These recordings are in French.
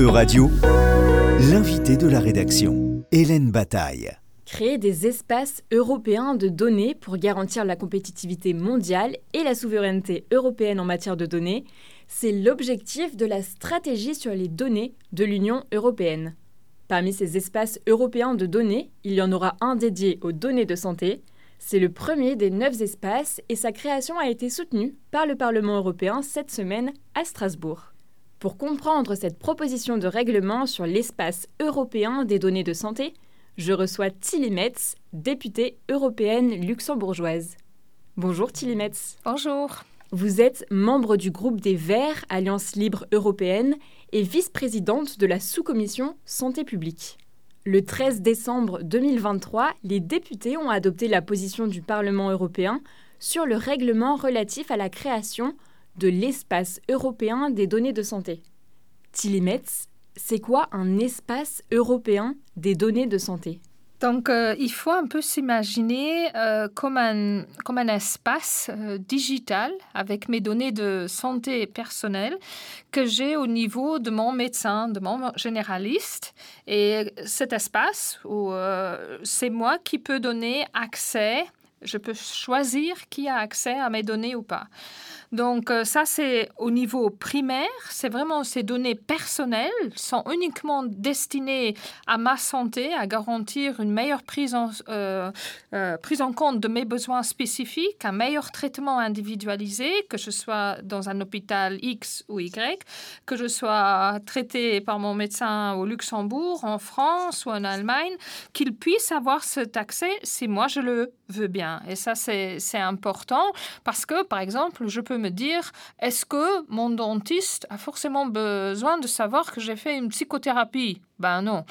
E-Radio, l'invité de la rédaction, Hélène Bataille. Créer des espaces européens de données pour garantir la compétitivité mondiale et la souveraineté européenne en matière de données, c'est l'objectif de la stratégie sur les données de l'Union européenne. Parmi ces espaces européens de données, il y en aura un dédié aux données de santé. C'est le premier des neuf espaces et sa création a été soutenue par le Parlement européen cette semaine à Strasbourg. Pour comprendre cette proposition de règlement sur l'espace européen des données de santé, je reçois Tilly Metz, députée européenne luxembourgeoise. Bonjour Tilly Metz. Bonjour. Vous êtes membre du groupe des Verts, Alliance libre européenne, et vice-présidente de la sous-commission Santé publique. Le 13 décembre 2023, les députés ont adopté la position du Parlement européen sur le règlement relatif à la création de l'espace européen des données de santé. Tilly Metz, c'est quoi un espace européen des données de santé? Donc, euh, il faut un peu s'imaginer euh, comme, un, comme un espace euh, digital avec mes données de santé personnelle que j'ai au niveau de mon médecin, de mon généraliste. Et cet espace, c'est moi qui peux donner accès, je peux choisir qui a accès à mes données ou pas. Donc euh, ça, c'est au niveau primaire. C'est vraiment ces données personnelles sont uniquement destinées à ma santé, à garantir une meilleure prise en, euh, euh, prise en compte de mes besoins spécifiques, un meilleur traitement individualisé, que je sois dans un hôpital X ou Y, que je sois traité par mon médecin au Luxembourg, en France ou en Allemagne, qu'il puisse avoir cet accès si moi je le veux bien. Et ça, c'est important parce que, par exemple, je peux me dire, est-ce que mon dentiste a forcément besoin de savoir que j'ai fait une psychothérapie? Ben non.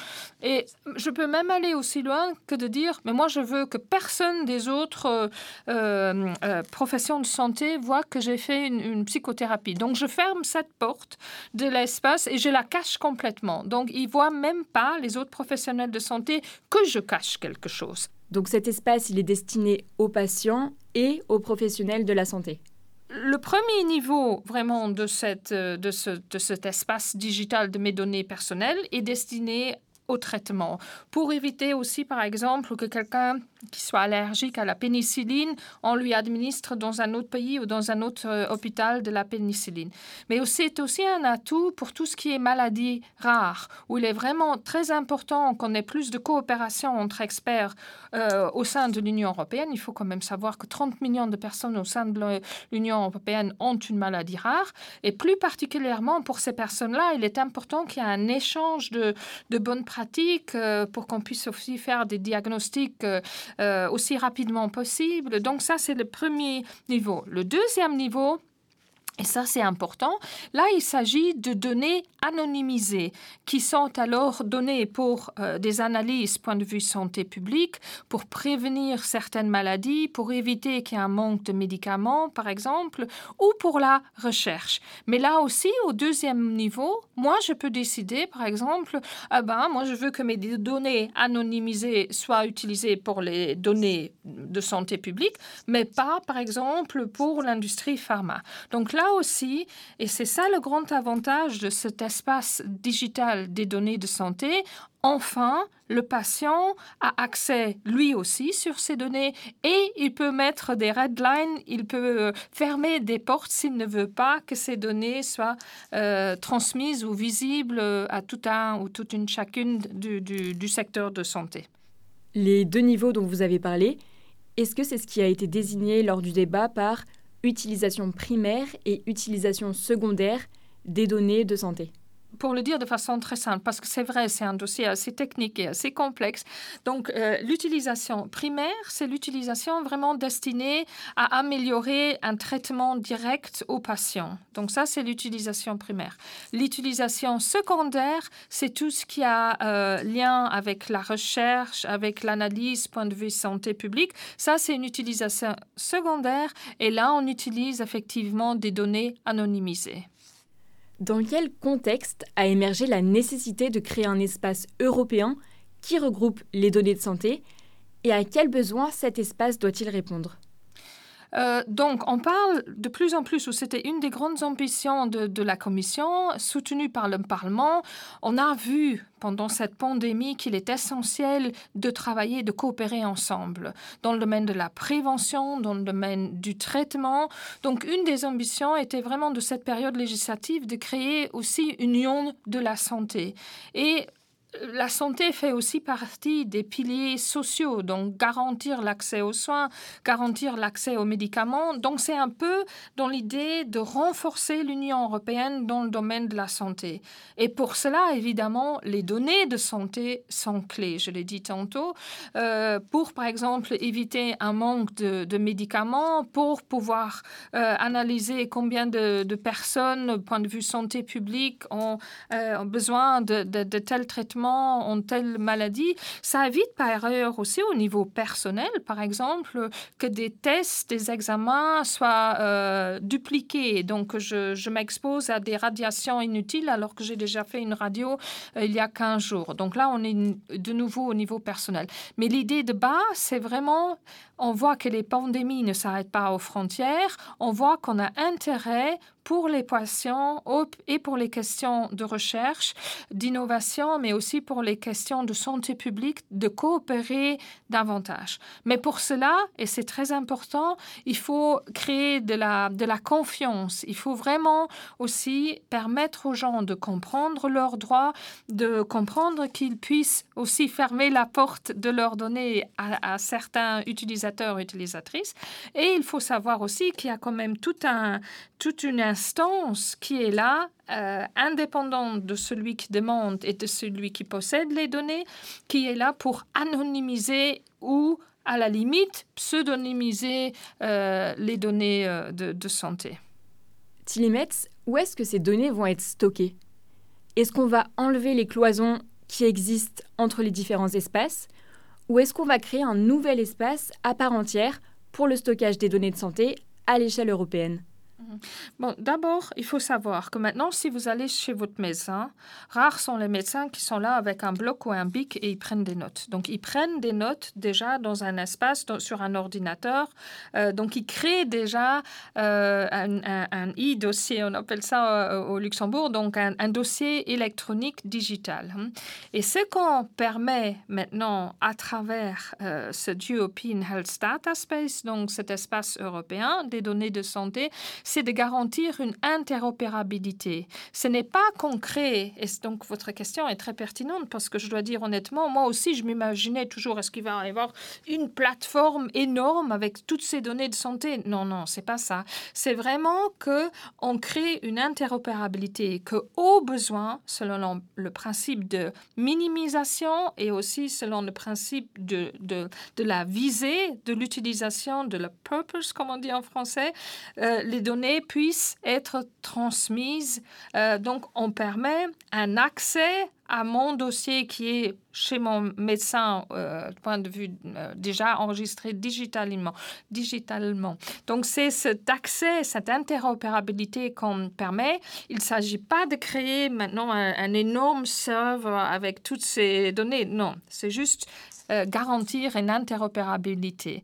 Et je peux même aller aussi loin que de dire, mais moi je veux que personne des autres euh, euh, euh, professions de santé voit que j'ai fait une, une, psychothérapie. Donc je ferme cette porte de l'espace et je la cache complètement. Donc ils voient même pas les autres professionnels de santé que je cache quelque chose. Donc cet espace, il est destiné aux patients et aux professionnels de la santé le premier niveau vraiment ce, de cet espace digital de mes données personnelles est destiné au traitement. Pour éviter aussi, par exemple, que quelqu'un qui soit allergique à la pénicilline, on lui administre dans un autre pays ou dans un autre euh, hôpital de la pénicilline. Mais c'est aussi un atout pour tout ce qui est maladie rare, où il est vraiment très important qu'on ait plus de coopération entre experts euh, au sein de l'Union européenne. Il faut quand même savoir que 30 millions de personnes au sein de l'Union européenne ont une maladie rare. Et plus particulièrement pour ces personnes-là, il est important qu'il y ait un échange de, de bonnes pratiques euh, pour qu'on puisse aussi faire des diagnostics euh, aussi rapidement possible. Donc ça, c'est le premier niveau. Le deuxième niveau, et ça, c'est important. Là, il s'agit de données anonymisées qui sont alors données pour euh, des analyses point de vue santé publique, pour prévenir certaines maladies, pour éviter qu'il y ait un manque de médicaments, par exemple, ou pour la recherche. Mais là aussi, au deuxième niveau, moi, je peux décider, par exemple, ah ben, moi, je veux que mes données anonymisées soient utilisées pour les données de santé publique, mais pas, par exemple, pour l'industrie pharma. Donc là, aussi, et c'est ça le grand avantage de cet espace digital des données de santé, enfin, le patient a accès lui aussi sur ces données et il peut mettre des red lines, il peut euh, fermer des portes s'il ne veut pas que ces données soient euh, transmises ou visibles à tout un ou toute une chacune du, du secteur de santé. Les deux niveaux dont vous avez parlé, est-ce que c'est ce qui a été désigné lors du débat par utilisation primaire et utilisation secondaire des données de santé pour le dire de façon très simple, parce que c'est vrai, c'est un dossier assez technique et assez complexe. Donc, euh, l'utilisation primaire, c'est l'utilisation vraiment destinée à améliorer un traitement direct aux patients. Donc, ça, c'est l'utilisation primaire. L'utilisation secondaire, c'est tout ce qui a euh, lien avec la recherche, avec l'analyse, point de vue santé publique. Ça, c'est une utilisation secondaire. Et là, on utilise effectivement des données anonymisées. Dans quel contexte a émergé la nécessité de créer un espace européen qui regroupe les données de santé et à quels besoins cet espace doit-il répondre? Euh, donc, on parle de plus en plus, ou c'était une des grandes ambitions de, la Commission, soutenue par le Parlement. On a vu pendant cette pandémie qu'il est essentiel de travailler, de coopérer ensemble dans le domaine de la prévention, dans le domaine du traitement. Donc, une des ambitions était vraiment de cette période législative de créer aussi une union de la santé. La santé fait aussi partie des piliers sociaux, donc garantir l'accès aux soins, garantir l'accès aux médicaments. Donc c'est un peu dans l'idée de renforcer l'Union européenne dans le domaine de la santé. Et pour cela, évidemment, les données de santé sont clés, je l'ai dit tantôt, euh, pour par exemple éviter un manque de, médicaments, pour pouvoir euh, analyser combien de, personnes, au point de vue santé publique, ont, euh, besoin de, de traitement ont telle maladie. Ça évite par ailleurs aussi au niveau personnel, par exemple, que des tests, des examens soient euh, dupliqués. Donc, je, m'expose à des radiations inutiles alors que j'ai déjà fait une radio euh, il y a 15 jours. Donc là, on est de nouveau au niveau personnel. Mais l'idée de base, c'est vraiment, on voit que les pandémies ne s'arrêtent pas aux frontières. On voit qu'on a intérêt pour les patients et pour les questions de recherche, d'innovation, mais aussi pour les questions de santé publique, de coopérer davantage. Mais pour cela, et c'est très important, il faut créer de la, de la confiance. Il faut vraiment aussi permettre aux gens de comprendre leurs droits, de comprendre qu'ils puissent aussi fermer la porte de leurs données à, certains utilisateurs, utilisatrices. Et il faut savoir aussi qu'il y a quand même tout un, toute une instance qui est là, euh, indépendante de celui qui demande et de celui qui possède les données, qui est là pour anonymiser ou, à la limite, pseudonymiser euh, les données euh, de, de, santé. Tilimetz, où est-ce que ces données vont être stockées? Est-ce qu'on va enlever les cloisons qui existent entre les différents espaces? Ou est-ce qu'on va créer un nouvel espace à part entière pour le stockage des données de santé à l'échelle européenne? Bon, d'abord, il faut savoir que maintenant, si vous allez chez votre médecin, rares sont les médecins qui sont là avec un bloc ou un bic et ils prennent des notes. Donc, ils prennent des notes déjà dans un espace, sur un ordinateur. Euh, donc, ils créent déjà euh, un, e-dossier, on appelle ça euh, au Luxembourg, donc un, dossier électronique digital. Et ce qu'on permet maintenant à travers ce European Health Data Space, donc cet espace européen des données de santé, c'est de garantir une interopérabilité. Ce n'est pas concret. Et donc, votre question est très pertinente parce que je dois dire honnêtement, moi aussi, je m'imaginais toujours, est-ce qu'il va y avoir une plateforme énorme avec toutes ces données de santé? Non, non, c'est pas ça. C'est vraiment que on crée une interopérabilité que, au besoin, selon le principe de minimisation et aussi selon le principe de, de, de la visée de l'utilisation de la purpose, comme on dit en français, euh, les données puissent être transmises. Euh, donc, on permet un accès à mon dossier qui est chez mon médecin, euh, point de vue euh, déjà enregistré digitalement. Donc, c'est cet accès, cette interopérabilité qu'on permet. Il ne s'agit pas de créer maintenant un, énorme serveur avec toutes ces données. Non, c'est juste euh, garantir une interopérabilité.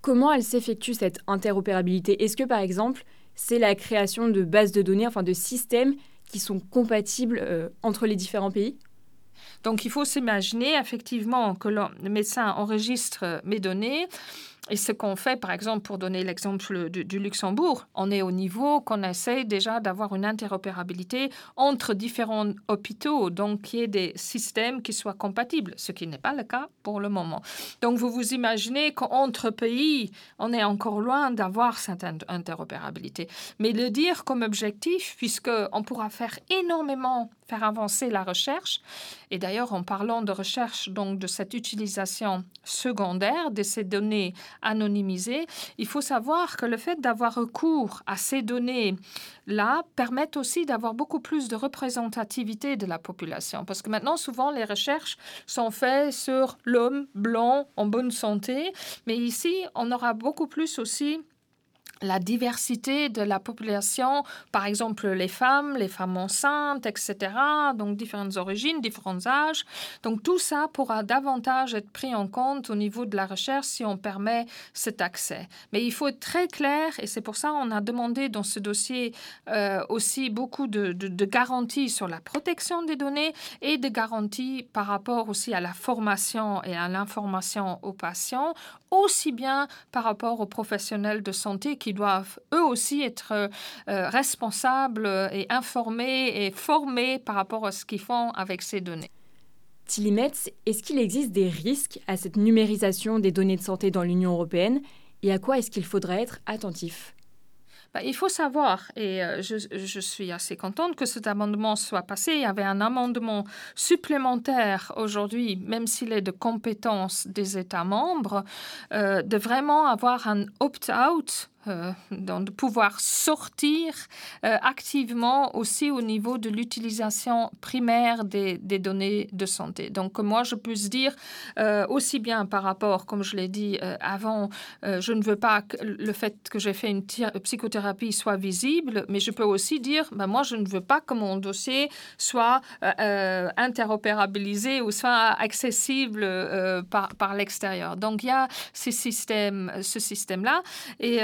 Comment elle s'effectue cette interopérabilité? Est-ce que par exemple, c'est la création de bases de données, enfin de systèmes qui sont compatibles euh, entre les différents pays? Donc il faut s'imaginer effectivement que le médecin enregistre mes données, et ce qu'on fait, par exemple, pour donner l'exemple du, Luxembourg, on est au niveau qu'on essaie déjà d'avoir une interopérabilité entre différents hôpitaux, donc qu'il y ait des systèmes qui soient compatibles, ce qui n'est pas le cas pour le moment. Donc vous vous imaginez qu'entre pays, on est encore loin d'avoir cette interopérabilité. Mais le dire comme objectif, puisqu'on pourra faire énormément faire avancer la recherche. Et d'ailleurs, en parlant de recherche, donc de cette utilisation secondaire de ces données anonymisées, il faut savoir que le fait d'avoir recours à ces données-là permet aussi d'avoir beaucoup plus de représentativité de la population. Parce que maintenant, souvent, les recherches sont faites sur l'homme blanc en bonne santé, mais ici, on aura beaucoup plus aussi la diversité de la population, par exemple les femmes, les femmes enceintes, etc. Donc différentes origines, différents âges. Donc tout ça pourra davantage être pris en compte au niveau de la recherche si on permet cet accès. Mais il faut être très clair et c'est pour ça qu'on a demandé dans ce dossier euh, aussi beaucoup de, garanties sur la protection des données et de garanties par rapport aussi à la formation et à l'information aux patients, aussi bien par rapport aux professionnels de santé qui doivent eux aussi être euh, euh, responsables et informés et formés par rapport à ce qu'ils font avec ces données. Metz, est-ce qu'il existe des risques à cette numérisation des données de santé dans l'Union européenne et à quoi est-ce qu'il faudrait être attentif? Bah, il faut savoir, et euh, je, je, suis assez contente que cet amendement soit passé. Il y avait un amendement supplémentaire aujourd'hui, même s'il est de compétence des États membres, euh, de vraiment avoir un opt-out euh, de pouvoir sortir euh, activement aussi au niveau de l'utilisation primaire des, des, données de santé. Donc moi, je peux dire euh, aussi bien par rapport, comme je l'ai dit avant, je ne veux pas que le fait que j'ai fait une psychothérapie soit visible, mais je peux aussi dire, ben moi, je ne veux pas que mon dossier soit interopérabilisé ou soit accessible par, par l'extérieur. Donc il y a ces systèmes, ce système-là. Et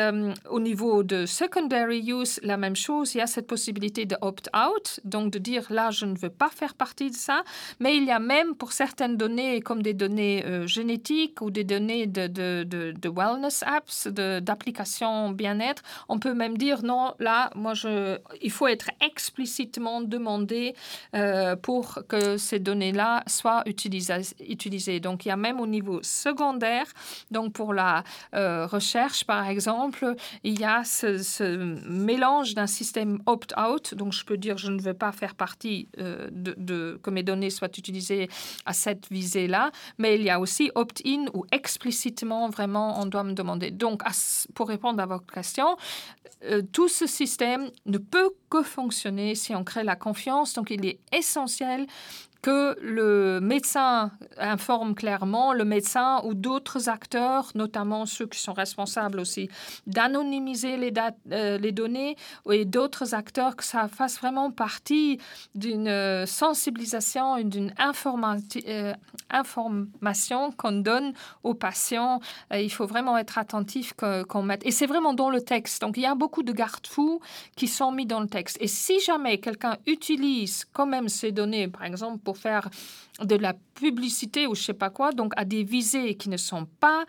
au niveau de secondary use, la même chose. Il y a cette possibilité de opt-out, donc de dire là, je ne veux pas faire partie de ça. Mais il y a même pour certaines données, comme des données euh, génétiques ou des données de, de, de, wellness apps, d'applications bien-être, on peut même dire non, là, moi, je, il faut être explicitement demandé euh, pour que ces données-là soient utilisées. Donc, il y a même au niveau secondaire, donc pour la euh, recherche, par exemple, il y a ce, mélange d'un système opt-out, donc je peux dire je ne veux pas faire partie euh, de, que mes données soient utilisées à cette visée-là, mais il y a aussi opt-in où explicitement vraiment on doit me demander. Donc pour répondre à votre question, euh, tout ce système ne peut que fonctionner si on crée la confiance, donc il est essentiel que le médecin informe clairement, le médecin ou d'autres acteurs, notamment ceux qui sont responsables aussi d'anonymiser les, euh, données, et d'autres acteurs, que ça fasse vraiment partie d'une euh, sensibilisation et d'une euh, information qu'on donne aux patients. il faut vraiment être attentif qu'on mette. Et c'est vraiment dans le texte. Donc il y a beaucoup de garde-fous qui sont mis dans le texte. Et si jamais quelqu'un utilise quand même ces données, par exemple, pour faire de la publicité ou je sais pas quoi, donc à des visées qui ne sont pas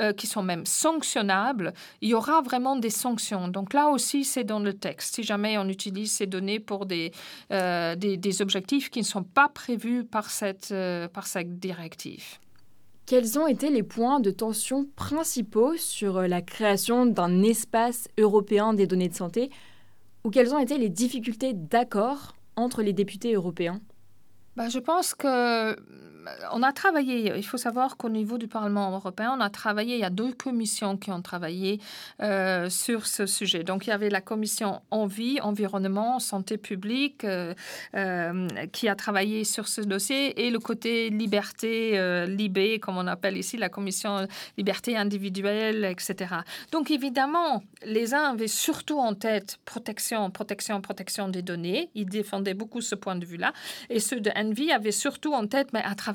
euh, qui sont même sanctionnables, il y aura vraiment des sanctions. Donc là aussi, c'est dans le texte. Si jamais on utilise ces données pour des, euh, des, objectifs qui ne sont pas prévus par cette, euh, par cette directive. Quels ont été les points de tension principaux sur la création d'un espace européen des données de santé? Ou quelles ont été les difficultés d'accord entre les députés européens? Bah, je pense que on a travaillé, il faut savoir qu'au niveau du Parlement européen, on a travaillé, il y a deux commissions qui ont travaillé euh, sur ce sujet. Donc, il y avait la commission Envie, Environnement, Santé publique, euh, euh, qui a travaillé sur ce dossier, et le côté liberté, Libé, comme on appelle ici, la commission liberté individuelle, etc. Donc, évidemment, les uns avaient surtout en tête protection, protection, protection des données. Ils défendaient beaucoup ce point de vue-là. Et ceux de Envie avaient surtout en tête, mais à travers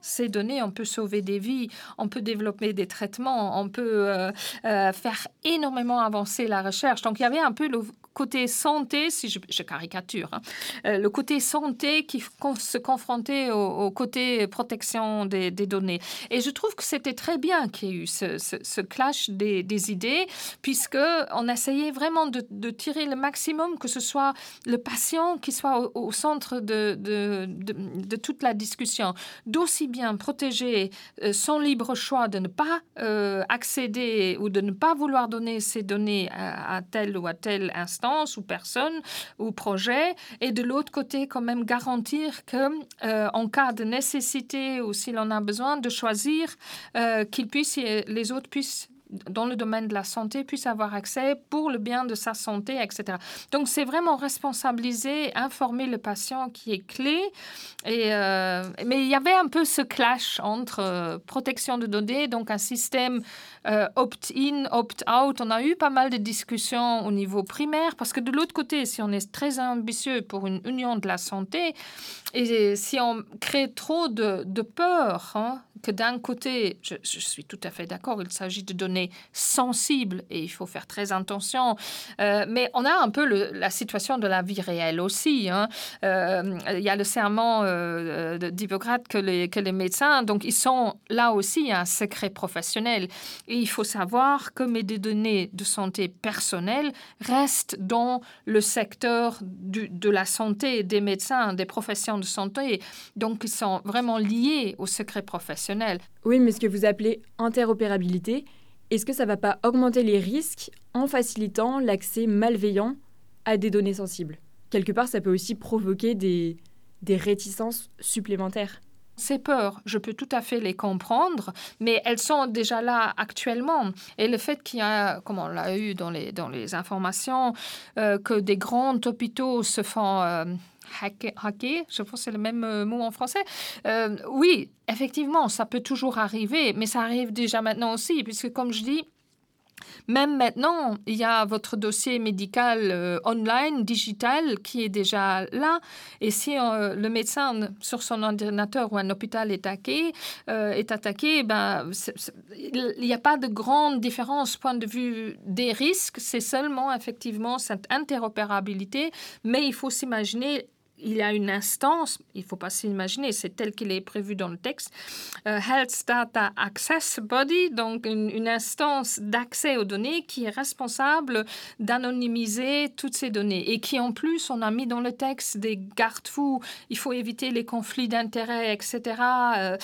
ces données, on peut sauver des vies, on peut développer des traitements, on peut euh, euh, faire énormément avancer la recherche. Donc il y avait un peu le côté santé, si je, caricature, hein, euh, le côté santé qui se confrontait au, côté protection des, données. Et je trouve que c'était très bien qu'il y ait eu ce, clash des, idées, puisque on essayait vraiment de, tirer le maximum, que ce soit le patient qui soit au, centre de, toute la discussion, d'aussi bien protéger euh, son libre choix de ne pas euh, accéder ou de ne pas vouloir donner ces données à tel ou à tel instant ou personne ou projet, et de l'autre côté quand même garantir que euh, en cas de nécessité ou s'il en a besoin de choisir, euh, qu'il puisse, les autres puissent dans le domaine de la santé puisse avoir accès pour le bien de sa santé, etc. Donc c'est vraiment responsabiliser, informer le patient qui est clé. Et, euh, mais il y avait un peu ce clash entre euh, protection de données, donc un système euh, opt-in, opt-out. On a eu pas mal de discussions au niveau primaire parce que de l'autre côté, si on est très ambitieux pour une union de la santé et si on crée trop de, de peur, hein, que d'un côté, je, suis tout à fait d'accord, il s'agit de données sensibles et il faut faire très attention, euh, mais on a un peu la situation de la vie réelle aussi. Hein. Euh, il y a le serment euh, d'Hippocrate que les, médecins, donc ils sont là aussi un secret professionnel. Et il faut savoir que mes données de santé personnelle restent dans le secteur de la santé, des médecins, des professions de santé. Donc ils sont vraiment liés au secret professionnel. Oui, mais ce que vous appelez interopérabilité, est-ce que ça ne va pas augmenter les risques en facilitant l'accès malveillant à des données sensibles? Quelque part, ça peut aussi provoquer des, des réticences supplémentaires. Ces peurs, je peux tout à fait les comprendre, mais elles sont déjà là actuellement. Et le fait qu'il y a, comme on l'a eu dans les, dans les informations, euh, que des grands hôpitaux se font... Euh, hacker, je pense que c'est le même euh, mot en français. Euh, oui, effectivement, ça peut toujours arriver, mais ça arrive déjà maintenant aussi, puisque comme je dis, même maintenant, il y a votre dossier médical euh, online, digital, qui est déjà là. Et si le médecin sur son ordinateur ou un hôpital est attaqué, est attaqué ben, il n'y a pas de grande différence point de vue des risques. C'est seulement effectivement cette interopérabilité. Mais il faut s'imaginer il y a une instance, il ne faut pas s'imaginer, c'est tel qu'il est prévu dans le texte, euh, Health Data Access Body, donc une, instance d'accès aux données qui est responsable d'anonymiser toutes ces données et qui en plus, on a mis dans le texte des garde-fous, il faut éviter les conflits d'intérêts, etc., euh,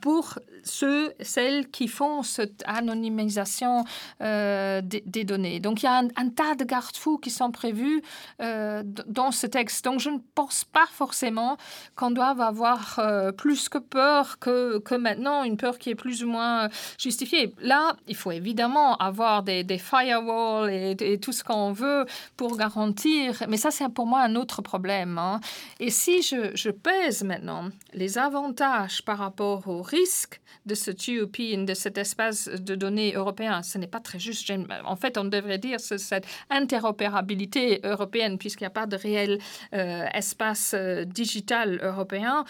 pour ceux, celles qui font cette anonymisation euh, des, données. Donc il y a un, tas de garde-fous qui sont prévus dans ce texte. Donc je ne pense pas forcément qu'on doive avoir euh, plus que peur que, que, maintenant, une peur qui est plus ou moins justifiée. Là, il faut évidemment avoir des, des firewalls et, tout ce qu'on veut pour garantir, mais ça, c'est pour moi un autre problème. Hein. Et si je, je, pèse maintenant les avantages par rapport aux risques de ce TUP, de cet espace de données européen, ce n'est pas très juste. En fait, on devrait dire cette interopérabilité européenne, puisqu'il n'y a pas de réel euh, espace espace euh, digital européen,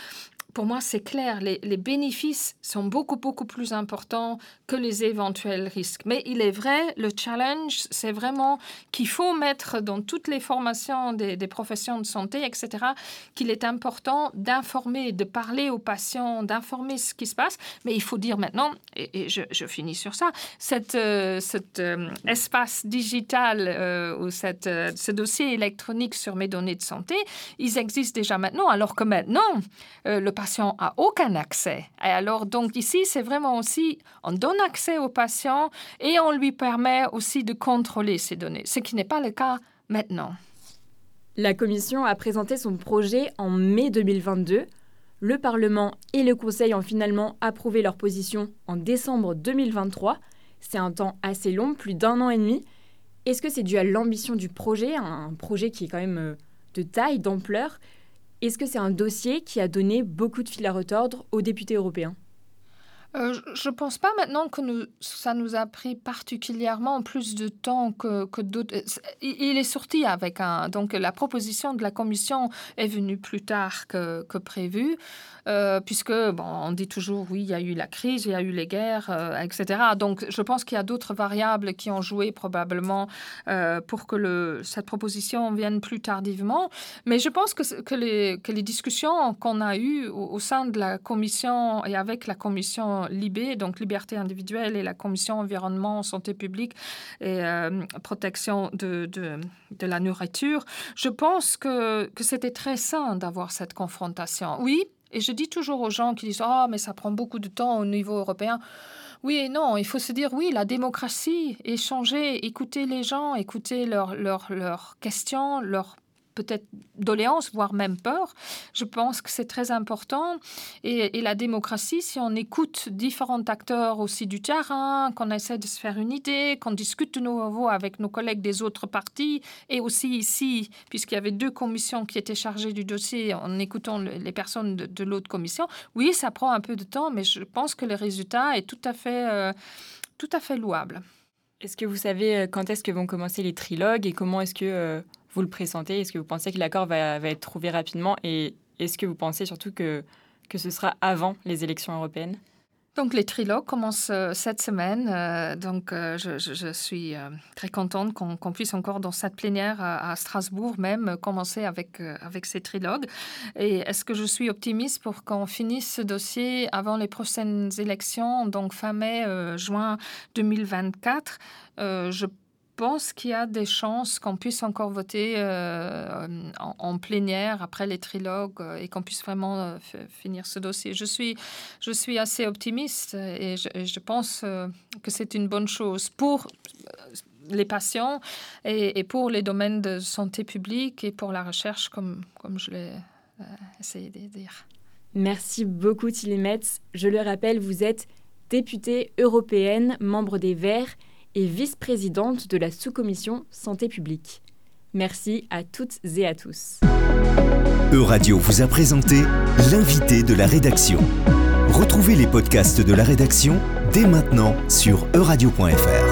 pour moi, c'est clair, les, bénéfices sont beaucoup, beaucoup plus importants que les éventuels risques. Mais il est vrai, le challenge, c'est vraiment qu'il faut mettre dans toutes les formations des, professions de santé, etc., qu'il est important d'informer, de parler aux patients, d'informer ce qui se passe. Mais il faut dire maintenant, et, je, finis sur ça, euh, cet euh, espace digital ou cette, ce dossier électronique sur mes données de santé, ils existent déjà maintenant, alors que maintenant, le a aucun accès. Et alors, donc ici, c'est vraiment aussi, on donne accès au patient et on lui permet aussi de contrôler ces données, ce qui n'est pas le cas maintenant. La Commission a présenté son projet en mai 2022. Le Parlement et le Conseil ont finalement approuvé leur position en décembre 2023. C'est un temps assez long, plus d'un an et demi. Est-ce que c'est dû à l'ambition du projet, un projet qui est quand même euh, de taille, d'ampleur? Est-ce que c'est un dossier qui a donné beaucoup de fil à retordre aux députés européens? Euh, je ne pense pas maintenant que ça nous a pris particulièrement plus de temps que, d'autres. Euh, il est sorti avec un. Donc, la proposition de la Commission est venue plus tard que, que prévu. Euh, puisque, bon, on dit toujours, oui, il y a eu la crise, il y a eu les guerres, etc. Donc, je pense qu'il y a d'autres variables qui ont joué probablement pour que cette proposition vienne plus tardivement. Mais je pense que, que, les, que les discussions qu'on a eues au, sein de la commission et avec la commission Libé, donc liberté individuelle, et la commission environnement, santé publique et protection de, de, la nourriture, je pense que, que c'était très sain d'avoir cette confrontation. Oui, et je dis toujours aux gens qui disent Ah, mais ça prend beaucoup de temps au niveau européen. Oui et non, il faut se dire oui, la démocratie, échanger, écouter les gens, écouter leurs questions, leurs peut-être doléances, voire même peur. Je pense que c'est très important. Et, la démocratie, si on écoute différents acteurs aussi du terrain, qu'on essaie de se faire une idée, qu'on discute de nouveau avec nos collègues des autres partis, et aussi ici, puisqu'il y avait deux commissions qui étaient chargées du dossier, en écoutant les personnes de, l'autre commission, oui, ça prend un peu de temps, mais je pense que le résultat est tout à fait, euh, tout à fait louable. Est-ce que vous savez euh, quand est-ce que vont commencer les trilogues et comment est-ce que euh, vous le pressentez? Est-ce que vous pensez que l'accord va, être trouvé rapidement? Et est-ce que vous pensez surtout que, ce sera avant les élections européennes? Donc les trilogues commencent euh, cette semaine. Euh, donc euh, je, suis très contente qu'on puisse encore dans cette plénière à, Strasbourg même commencer avec, ces trilogues. Et est-ce que je suis optimiste pour qu'on finisse ce dossier avant les prochaines élections, donc fin mai, juin 2024 Je pense qu'il y a des chances qu'on puisse encore voter euh, en, plénière après les trilogues euh, et qu'on puisse vraiment euh, finir ce dossier? Je suis, je suis assez optimiste et je, pense que c'est une bonne chose pour les patients et, pour les domaines de santé publique et pour la recherche, comme, comme je l'ai essayé de dire. Merci beaucoup, Tilly Metz. Je le rappelle, vous êtes députée européenne, membre des Verts et vice-présidente de la sous-commission Santé publique. Merci à toutes et à tous. Euradio vous a présenté l'invité de la rédaction. Retrouvez les podcasts de la rédaction dès maintenant sur euradio.fr.